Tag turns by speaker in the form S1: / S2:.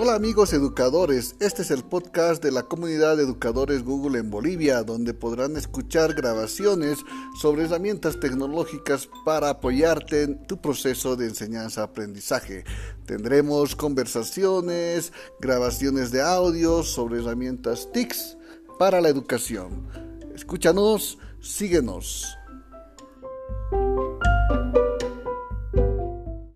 S1: Hola amigos educadores, este es el podcast de la comunidad de educadores Google en Bolivia, donde podrán escuchar grabaciones sobre herramientas tecnológicas para apoyarte en tu proceso de enseñanza-aprendizaje. Tendremos conversaciones, grabaciones de audio sobre herramientas TICs para la educación. Escúchanos, síguenos.